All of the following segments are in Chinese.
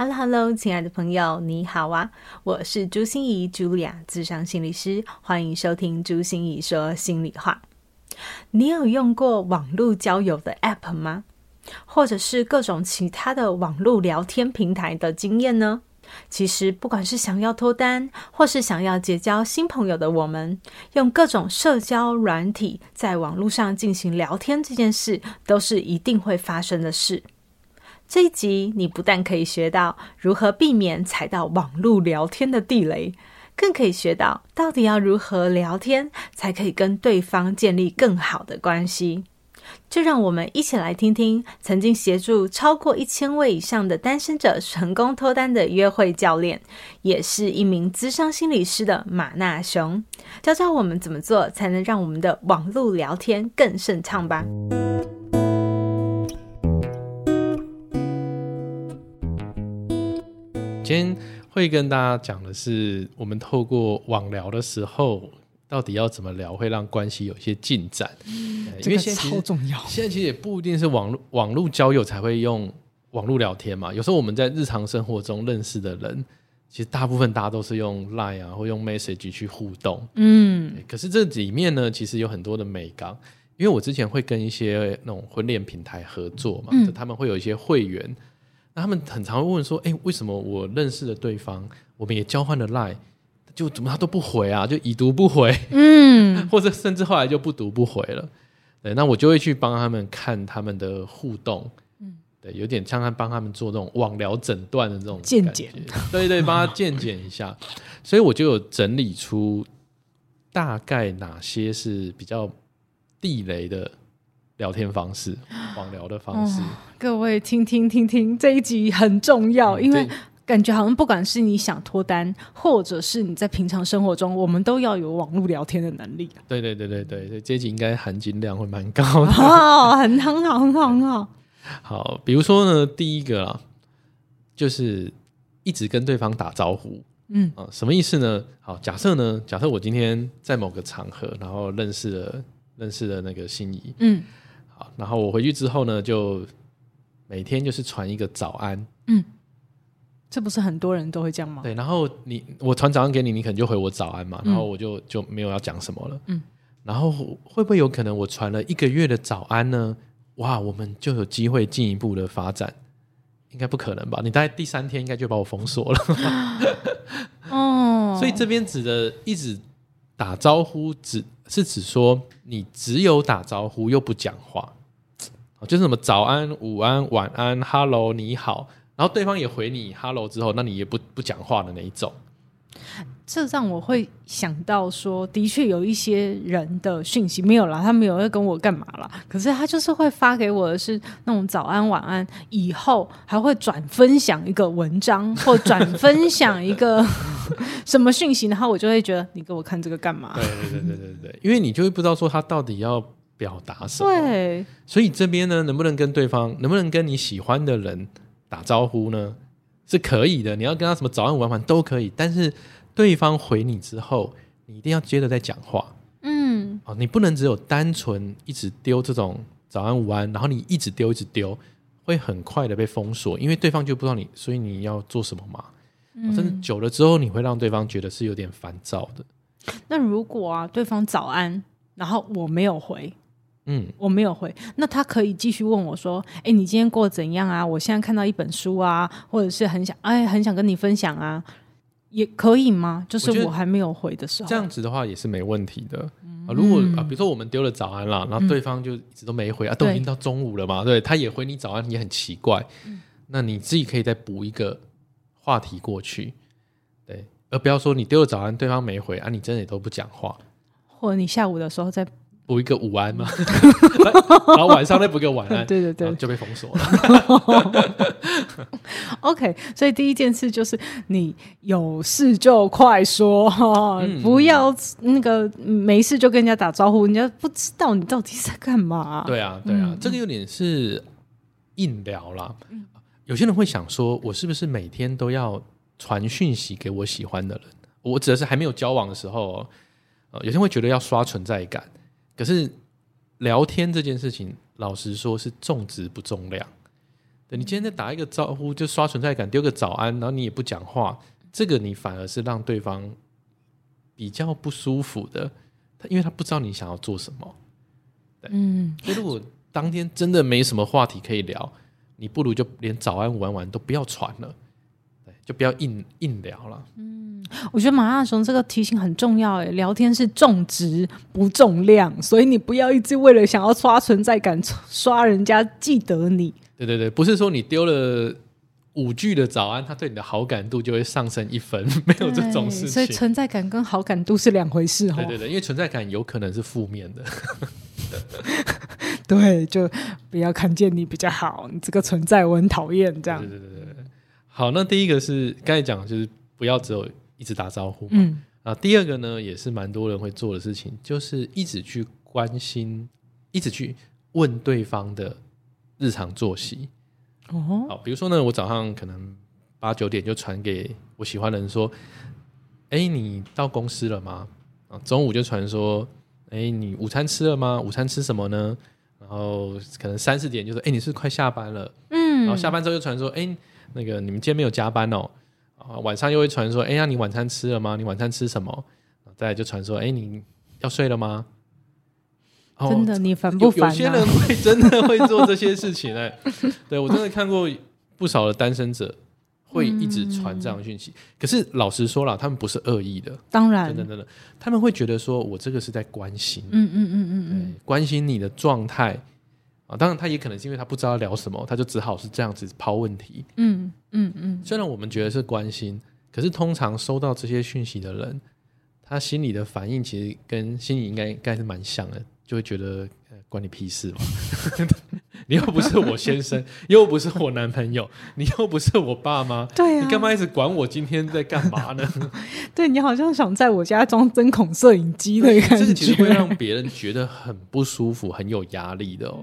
Hello，Hello，亲爱的朋友，你好啊！我是朱心仪，Julia，咨商心理师，欢迎收听朱心仪说心里话。你有用过网络交友的 App 吗？或者是各种其他的网络聊天平台的经验呢？其实，不管是想要脱单，或是想要结交新朋友的我们，用各种社交软体在网络上进行聊天这件事，都是一定会发生的事。这一集，你不但可以学到如何避免踩到网络聊天的地雷，更可以学到到底要如何聊天才可以跟对方建立更好的关系。就让我们一起来听听曾经协助超过一千位以上的单身者成功脱单的约会教练，也是一名资商心理师的马纳熊，教教我们怎么做才能让我们的网络聊天更顺畅吧。今天会跟大家讲的是，我们透过网聊的时候，到底要怎么聊会让关系有一些进展？嗯，因为现在超重要。现在其实也不一定是网络网络交友才会用网络聊天嘛。有时候我们在日常生活中认识的人，其实大部分大家都是用 Line 啊，或用 Message 去互动。嗯，可是这里面呢，其实有很多的美感。因为我之前会跟一些那种婚恋平台合作嘛，他们会有一些会员。那他们很常会问说：“哎，为什么我认识的对方，我们也交换了 Line，就怎么他都不回啊？就已读不回，嗯，或者甚至后来就不读不回了。对，那我就会去帮他们看他们的互动，嗯，对，有点像帮他们做这种网聊诊断的这种健检，对对，帮他鉴检一下。所以我就有整理出大概哪些是比较地雷的。”聊天方式，网聊的方式，哦，各位听听听听，这一集很重要，嗯，因为感觉好像不管是你想脱单，或者是你在平常生活中，我们都要有网络聊天的能力。对对对对对，所以这一集应该含金量会蛮高的，哦，很很好很好很好。好，比如说呢，第一个啊，就是一直跟对方打招呼，嗯啊，什么意思呢？好，假设呢，假设我今天在某个场合，然后认识了认识了那个心仪，嗯。然后我回去之后呢，就每天就是传一个早安。嗯，这不是很多人都会这样吗？对，然后你我传早安给你，你可能就回我早安嘛。然后我就就没有要讲什么了。嗯，然后会不会有可能我传了一个月的早安呢？哇，我们就有机会进一步的发展？应该不可能吧？你大概第三天应该就把我封锁了。哦，所以这边指的一直打招呼只。是指说你只有打招呼又不讲话，就是什么早安、午安、晚安、Hello、你好，然后对方也回你 Hello 之后，那你也不不讲话的那一种。这让我会想到说，的确有一些人的讯息没有啦，他没有要跟我干嘛啦。可是他就是会发给我的是那种早安晚安，以后还会转分享一个文章 或转分享一个 什么讯息，然后我就会觉得你给我看这个干嘛？对对对对对对，因为你就会不知道说他到底要表达什么。对，所以这边呢，能不能跟对方，能不能跟你喜欢的人打招呼呢？是可以的，你要跟他什么早安午安晚都可以，但是。对方回你之后，你一定要接着再讲话。嗯，哦，你不能只有单纯一直丢这种早安午安，然后你一直丢一直丢，会很快的被封锁，因为对方就不知道你，所以你要做什么嘛。嗯，甚至久了之后，你会让对方觉得是有点烦躁的。那如果啊，对方早安，然后我没有回，嗯，我没有回，那他可以继续问我说：“哎，你今天过得怎样啊？我现在看到一本书啊，或者是很想哎，很想跟你分享啊。”也可以吗？就是我还没有回的时候，这样子的话也是没问题的。嗯、啊，如果啊，比如说我们丢了早安啦，然后对方就一直都没回、嗯、啊，都已经到中午了嘛，对，他也回你早安，也很奇怪。嗯、那你自己可以再补一个话题过去，对，而不要说你丢了早安，对方没回啊，你真的也都不讲话，或者你下午的时候再补一个午安嘛，然后晚上再补个晚安，对 对对，就被封锁了。OK，所以第一件事就是你有事就快说不要那个没事就跟人家打招呼，人家不知道你到底在干嘛。对啊，对啊，嗯、这个有点是硬聊啦。嗯、有些人会想说，我是不是每天都要传讯息给我喜欢的人？我指的是还没有交往的时候，呃，有些人会觉得要刷存在感。可是聊天这件事情，老实说是重质不重量。对，你今天在打一个招呼就刷存在感，丢个早安，然后你也不讲话，这个你反而是让对方比较不舒服的。他因为他不知道你想要做什么。对，嗯，所以如果当天真的没什么话题可以聊，你不如就连早安、午安、晚安都不要传了。对，就不要硬硬聊了。嗯。我觉得马大雄这个提醒很重要，哎，聊天是重质不重量，所以你不要一直为了想要刷存在感，刷人家记得你。对对对，不是说你丢了五句的早安，他对你的好感度就会上升一分，没有这种事情。所以存在感跟好感度是两回事哦。对对对，因为存在感有可能是负面的。对，就不要看见你比较好，你这个存在我很讨厌这样。对对对对，好，那第一个是刚才讲，就是不要只有。一直打招呼嘛，嗯啊，第二个呢，也是蛮多人会做的事情，就是一直去关心，一直去问对方的日常作息。哦，好，比如说呢，我早上可能八九点就传给我喜欢的人说：“哎，你到公司了吗？”啊，中午就传说：“哎，你午餐吃了吗？午餐吃什么呢？”然后可能三四点就说：“哎，你是快下班了？”嗯，然后下班之后就传说：“哎，那个你们今天没有加班哦。”啊，晚上又会传说，哎呀，你晚餐吃了吗？你晚餐吃什么？再来就传说，哎，你要睡了吗？真的，你烦不烦？有些人会 真的会做这些事情哎，对，我真的看过不少的单身者会一直传这样的讯息。可是老实说了，他们不是恶意的，当然，真的真的，他们会觉得说我这个是在关心，嗯嗯嗯嗯嗯，关心你的状态。啊，当然，他也可能是因为他不知道聊什么，他就只好是这样子抛问题。嗯嗯嗯。虽然我们觉得是关心，可是通常收到这些讯息的人，他心里的反应其实跟心里应该应该是蛮像的，就会觉得关你屁事嘛。你又不是我先生，又不是我男朋友，你又不是我爸妈，对啊，你干嘛一直管我今天在干嘛呢？对，你好像想在我家装针孔摄影机的感觉，这个其实会让别人觉得很不舒服、很有压力的哦。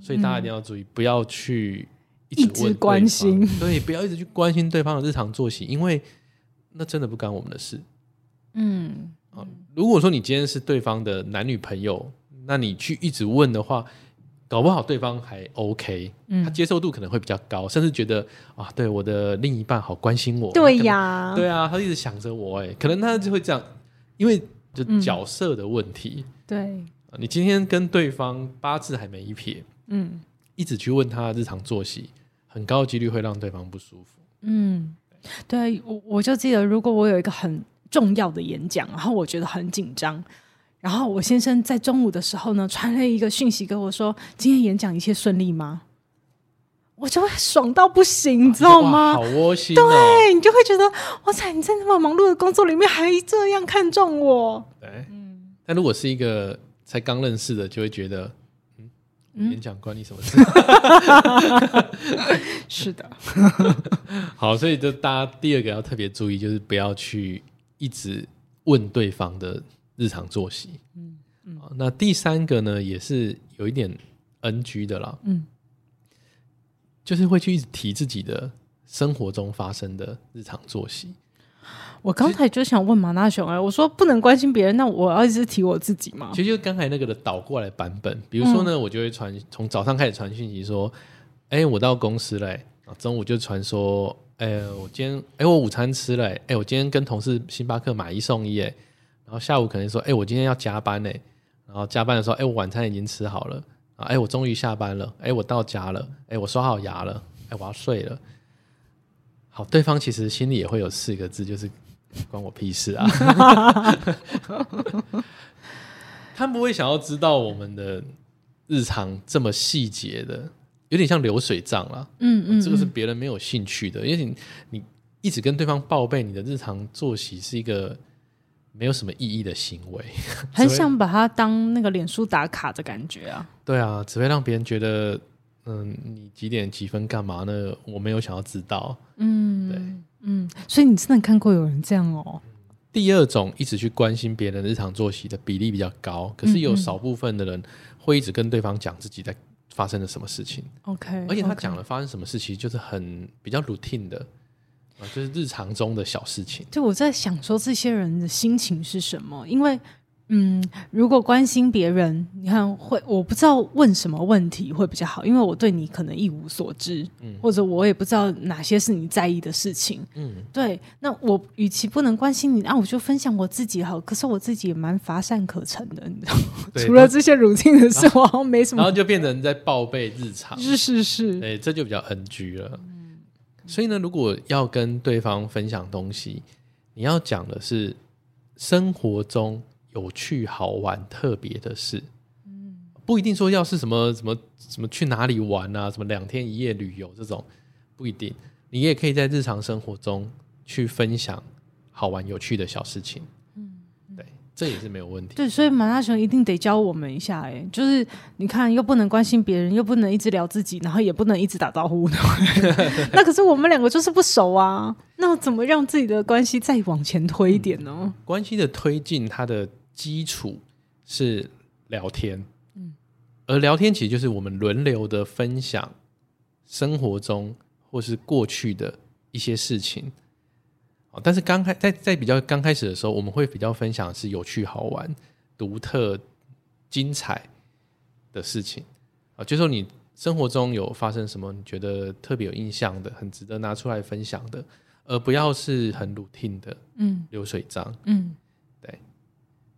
所以大家一定要注意，不要去一直关心，对，不要一直去关心对方的日常作息，因为那真的不干我们的事。嗯，啊，如果说你今天是对方的男女朋友，那你去一直问的话，搞不好对方还 OK，嗯，他接受度可能会比较高，甚至觉得啊，对我的另一半好关心我，对呀，对啊，他一直想着我，哎，可能他就会这样，因为就角色的问题。嗯，对，你今天跟对方八字还没一撇。嗯，一直去问他日常作息，很高几率会让对方不舒服。嗯，对，我我就记得，如果我有一个很重要的演讲，然后我觉得很紧张，然后我先生在中午的时候呢，传了一个讯息给我说：“今天演讲一切顺利吗？”我就会爽到不行，你知道吗？好窝心哦，对，你就会觉得哇塞，你在那么忙碌的工作里面还这样看重我。对，嗯。但如果是一个才刚认识的，就会觉得。演讲关你什么事？是的，好，所以就大家第二个要特别注意，就是不要去一直问对方的日常作息。嗯嗯，那第三个呢，也是有一点 NG 的啦。嗯，就是会去一直提自己的生活中发生的日常作息。我刚才就想问马大雄哎，我说不能关心别人，那我要一直提我自己吗？其实就刚才那个的倒过来版本，比如说呢，嗯、我就会传从早上开始传讯息说，哎、欸，我到公司了，中午就传说，哎、欸，我今天，哎、欸，我午餐吃了，哎、欸，我今天跟同事星巴克买一送一，哎，然后下午可能说，哎、欸，我今天要加班，哎，然后加班的时候，哎、欸，我晚餐已经吃好了，啊，哎，我终于下班了，哎、欸，我到家了，哎、欸，我刷好牙了，哎、欸，我要睡了。好，对方其实心里也会有四个字，就是。关我屁事啊！他们不会想要知道我们的日常这么细节的，有点像流水账啦。嗯嗯，这个是别人没有兴趣的，因为你你一直跟对方报备你的日常作息是一个没有什么意义的行为，很想把它当那个脸书打卡的感觉啊。对啊，只会让别人觉得，嗯，你几点几分干嘛呢？我没有想要知道。嗯，对，嗯，所以你真的看过有人这样哦？第二种一直去关心别人日常作息的比例比较高，可是有少部分的人会一直跟对方讲自己在发生了什么事情。OK，而且他讲了发生什么事情，就是很比较 routine 的。就是日常中的小事情。就我在想说，这些人的心情是什么？因为，嗯，如果关心别人，你看会，我不知道问什么问题会比较好，因为我对你可能一无所知，嗯，或者我也不知道哪些是你在意的事情，嗯，对。那我与其不能关心你，那我就分享我自己好。可是我自己也蛮乏善可陈的，你知道吗？对除了这些 routine 的事，我好像没什么。然后就变成在报备日常，是是是，哎，这就比较 NG 了。嗯所以呢，如果要跟对方分享东西，你要讲的是生活中有趣、好玩、特别的事。嗯，不一定说要是什么什么什么去哪里玩啊，什么两天一夜旅游这种，不一定。你也可以在日常生活中去分享好玩、有趣的小事情。这也是没有问题。对，所以马大雄一定得教我们一下，哎，就是你看，又不能关心别人，又不能一直聊自己，然后也不能一直打招呼。那可是我们两个就是不熟啊，那怎么让自己的关系再往前推一点呢？嗯，关系的推进，它的基础是聊天，嗯，而聊天其实就是我们轮流的分享生活中或是过去的一些事情。但是刚开在在比较刚开始的时候，我们会比较分享是有趣、好玩、独特、精彩的事情。啊，就是说你生活中有发生什么你觉得特别有印象的、很值得拿出来分享的，而不要是很 routine 的，嗯，流水账，嗯，对。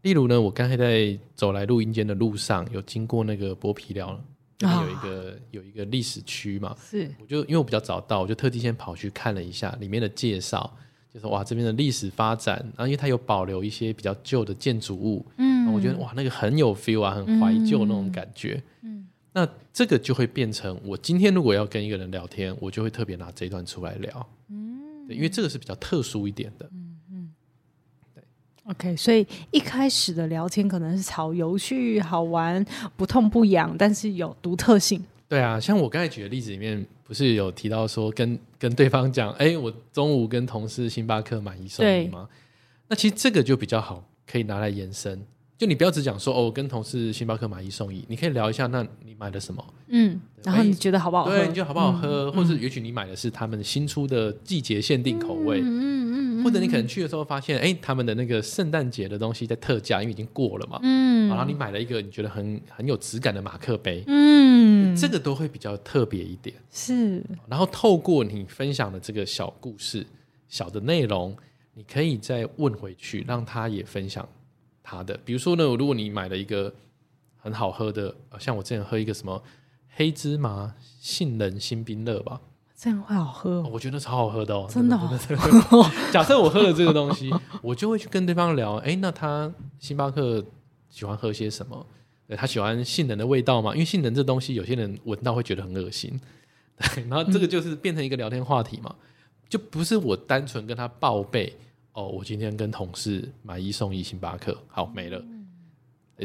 例如呢，我刚才在走来录音间的路上，有经过那个剥皮寮，那边有一个、哦、有一个历史区嘛，是，我就因为我比较早到，我就特地先跑去看了一下里面的介绍。就是哇，这边的历史发展，然后因为它有保留一些比较旧的建筑物，嗯，我觉得哇，那个很有 feel 啊，很怀旧那种感觉，嗯，那这个就会变成我今天如果要跟一个人聊天，我就会特别拿这一段出来聊，嗯，对，因为这个是比较特殊一点的，，OK，所以一开始的聊天可能是超有趣、好玩、不痛不痒，但是有独特性。对啊，像我刚才举的例子里面。不是有提到说跟跟对方讲，哎，我中午跟同事星巴克买一送一吗？那其实这个就比较好，可以拿来延伸。就你不要只讲说哦，我跟同事星巴克买一送一，你可以聊一下，那你买了什么？嗯，然后你觉得好不好喝？对，你觉得好不好喝？嗯、或者也许你买的是他们新出的季节限定口味。嗯。或者你可能去的时候发现，哎，他们的那个圣诞节的东西在特价，因为已经过了嘛。嗯。然后你买了一个你觉得很很有质感的马克杯。嗯。这个都会比较特别一点。是。然后透过你分享的这个小故事、小的内容，你可以再问回去，让他也分享他的。比如说呢，如果你买了一个很好喝的，像我之前喝一个什么黑芝麻杏仁新冰乐吧。这样会好喝哦，我觉得超好喝的哦，真的。假设我喝了这个东西，我就会去跟对方聊，哎，那他星巴克喜欢喝些什么？他喜欢杏仁的味道吗？因为杏仁这东西，有些人闻到会觉得很恶心。对，然后这个就是变成一个聊天话题嘛，就不是我单纯跟他报备哦，我今天跟同事买一送一星巴克，好没了。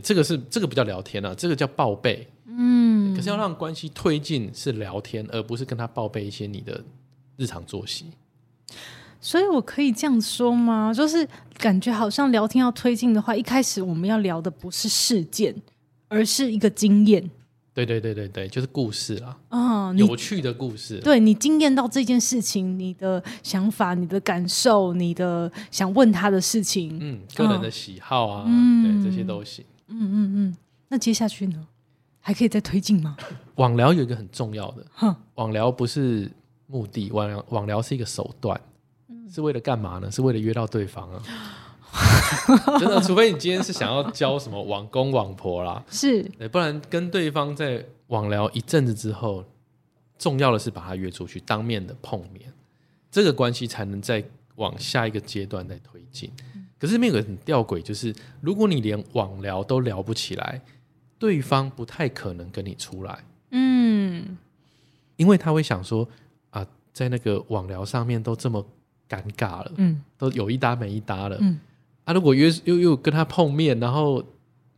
这个是这个不叫聊天啊，这个叫报备。嗯，可是要让关系推进是聊天，而不是跟他报备一些你的日常作息。所以我可以这样说吗？就是感觉好像聊天要推进的话，一开始我们要聊的不是事件，而是一个经验。对对对对对，就是故事啦。啊、嗯，有趣的故事。对，你经验到这件事情，你的想法、你的感受、你的想问他的事情，嗯，个人的喜好啊，嗯、对，这些都行。嗯嗯嗯，那接下去呢？还可以再推进吗？网聊有一个很重要的，哼网聊不是目的，网聊网聊是一个手段，嗯、是为了干嘛呢？是为了约到对方啊！真的，除非你今天是想要交什么网公网婆啦，是，不然跟对方在网聊一阵子之后，重要的是把他约出去，当面的碰面，这个关系才能再往下一个阶段再推进。嗯、可是这边有个很吊诡，就是如果你连网聊都聊不起来。对方不太可能跟你出来，嗯，因为他会想说啊，在那个网聊上面都这么尴尬了，嗯，都有一搭没一搭了，嗯，啊，如果约又又跟他碰面，然后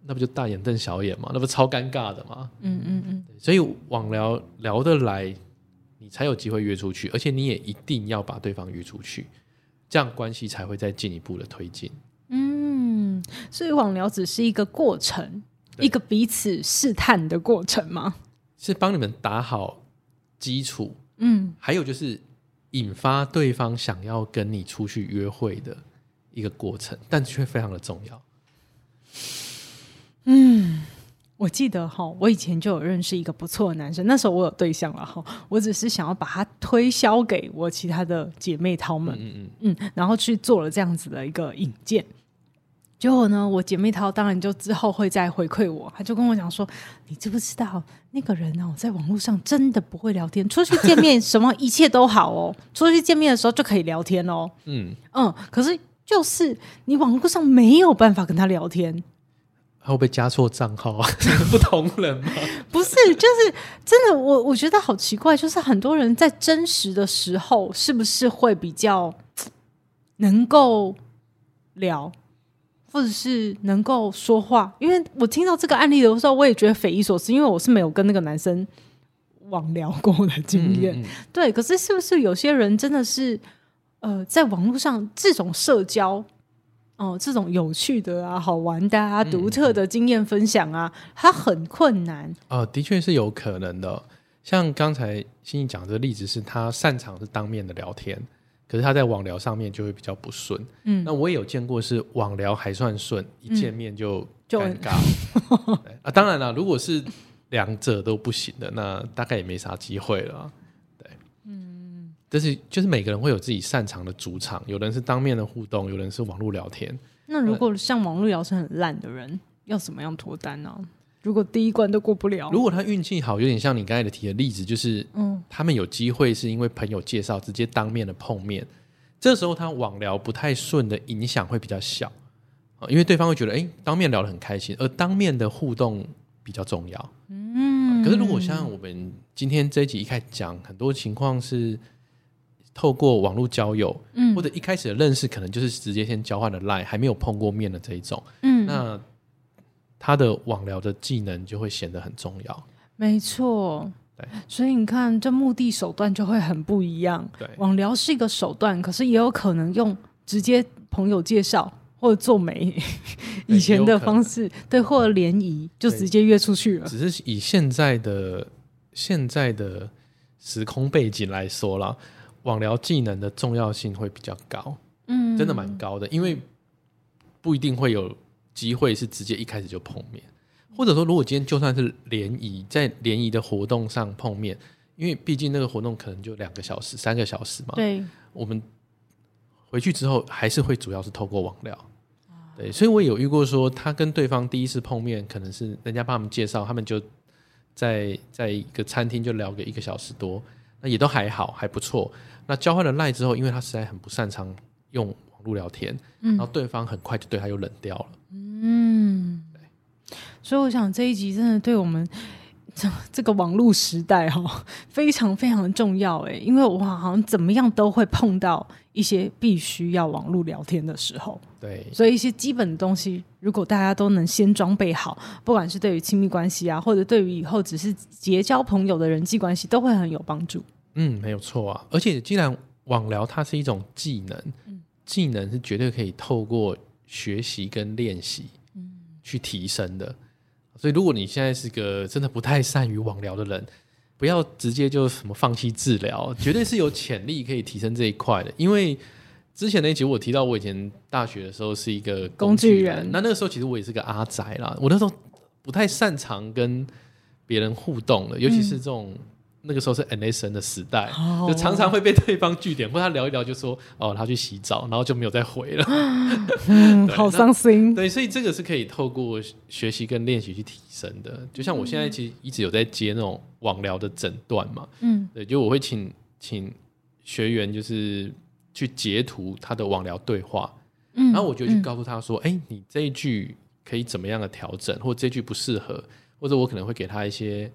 那不就大眼瞪小眼嘛？那不超尴尬的嘛？嗯嗯嗯。所以网聊聊得来，你才有机会约出去，而且你也一定要把对方约出去，这样关系才会再进一步的推进。嗯，所以网聊只是一个过程，一个彼此试探的过程吗？是帮你们打好基础。嗯，还有就是引发对方想要跟你出去约会的一个过程，但却非常的重要。嗯，我记得哈，我以前就有认识一个不错的男生，那时候我有对象了哈，我只是想要把他推销给我其他的姐妹淘们，嗯嗯嗯，然后去做了这样子的一个引荐。结果呢，我姐妹淘当然就之后会再回馈我，她就跟我讲说：“你知不知道那个人哦，在网络上真的不会聊天，出去见面什么一切都好哦，出去见面的时候就可以聊天哦。”嗯嗯，可是就是你网络上没有办法跟他聊天，会不会加错账号啊？不同人吗？不是，就是真的，我我觉得好奇怪，就是很多人在真实的时候是不是会比较能够聊？或者是能够说话，因为我听到这个案例的时候，我也觉得匪夷所思，因为我是没有跟那个男生网聊过的经验。嗯嗯、对，可是是不是有些人真的是呃，在网络上这种社交哦、呃，这种有趣的啊、好玩的啊、独特的经验分享啊，他很困难？哦、呃，的确是有可能的。像刚才欣怡讲的例子，是他擅长是当面的聊天。可是他在网聊上面就会比较不顺，嗯，那我也有见过是网聊还算顺，一见面就尴尬，嗯、啊，当然了，如果是两者都不行的，那大概也没啥机会了，对，嗯，但是就是每个人会有自己擅长的主场，有人是当面的互动，有人是网络聊天。那如果像网络聊是很烂的人，要怎么样脱单呢？如果第一关都过不了，如果他运气好，有点像你刚才的提的例子，就是嗯，他们有机会是因为朋友介绍，直接当面的碰面，这时候他网聊不太顺的影响会比较小啊，因为对方会觉得，哎，当面聊得很开心，而当面的互动比较重要。嗯，可是如果像我们今天这一集一开始讲，很多情况是透过网络交友，嗯，或者一开始的认识可能就是直接先交换了 LINE，还没有碰过面的这一种，嗯，那。他的网聊的技能就会显得很重要。没错，对，所以你看，这目的手段就会很不一样。对，网聊是一个手段，可是也有可能用直接朋友介绍或者做媒以前的方式，对，或者联谊就直接约出去了。只是以现在的现在的时空背景来说啦，网聊技能的重要性会比较高。嗯，真的蛮高的，因为不一定会有。机会是直接一开始就碰面，或者说，如果今天就算是联谊，在联谊的活动上碰面，因为毕竟那个活动可能就两个小时、三个小时嘛。对，我们回去之后还是会主要是透过网聊。对，所以我有遇过说，他跟对方第一次碰面，可能是人家帮他们介绍，他们就在在一个餐厅就聊个一个小时多，那也都还好，还不错。那交换了赖之后，因为他实在很不擅长用网络聊天，嗯，然后对方很快就对他又冷掉了。嗯，对，所以我想这一集真的对我们这这个网络时代哈非常非常的重要哎，因为我好像怎么样都会碰到一些必须要网络聊天的时候，对，所以一些基本的东西，如果大家都能先装备好，不管是对于亲密关系啊，或者对于以后只是结交朋友的人际关系，都会很有帮助。嗯，没有错啊，而且既然网聊它是一种技能，嗯，技能是绝对可以透过。学习跟练习，去提升的。所以，如果你现在是个真的不太善于网聊的人，不要直接就什么放弃治疗，绝对是有潜力可以提升这一块的。因为之前那一集我提到，我以前大学的时候是一个工具人，那那个时候其实我也是个阿宅啦。我那时候不太擅长跟别人互动的，尤其是这种。那个时候是 MSN 的时代，oh. 就常常会被对方据点，或他聊一聊就说哦，他去洗澡，然后就没有再回了，嗯、好伤心。对，所以这个是可以透过学习跟练习去提升的。就像我现在其实一直有在接那种网聊的诊断嘛，嗯，对，就我会请请学员就是去截图他的网聊对话，嗯，然后我就去告诉他说，哎、嗯，你这一句可以怎么样的调整，或者这句不适合，或者我可能会给他一些。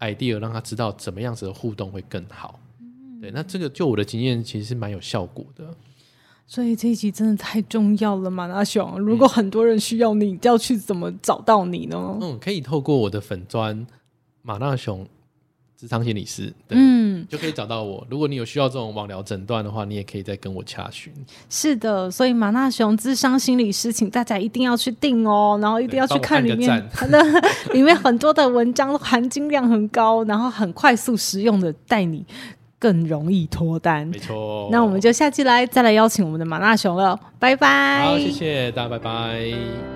Idea 让他知道怎么样子的互动会更好，嗯、对，那这个就我的经验其实是蛮有效果的。所以这一集真的太重要了，马大熊。如果很多人需要你，要去怎么找到你呢？嗯，可以透过我的粉砖马大熊咨商心理师，嗯，就可以找到我。如果你有需要这种网聊诊断的话，你也可以再跟我洽询。是的，所以马纳雄智商心理师，请大家一定要去订哦，然后一定要去看里面 里面很多的文章含金量很高，然后很快速实用的带你。更容易脱单，没错。那我们就下期来再来邀请我们的马纳雄了，拜拜。好，谢谢大家，拜拜。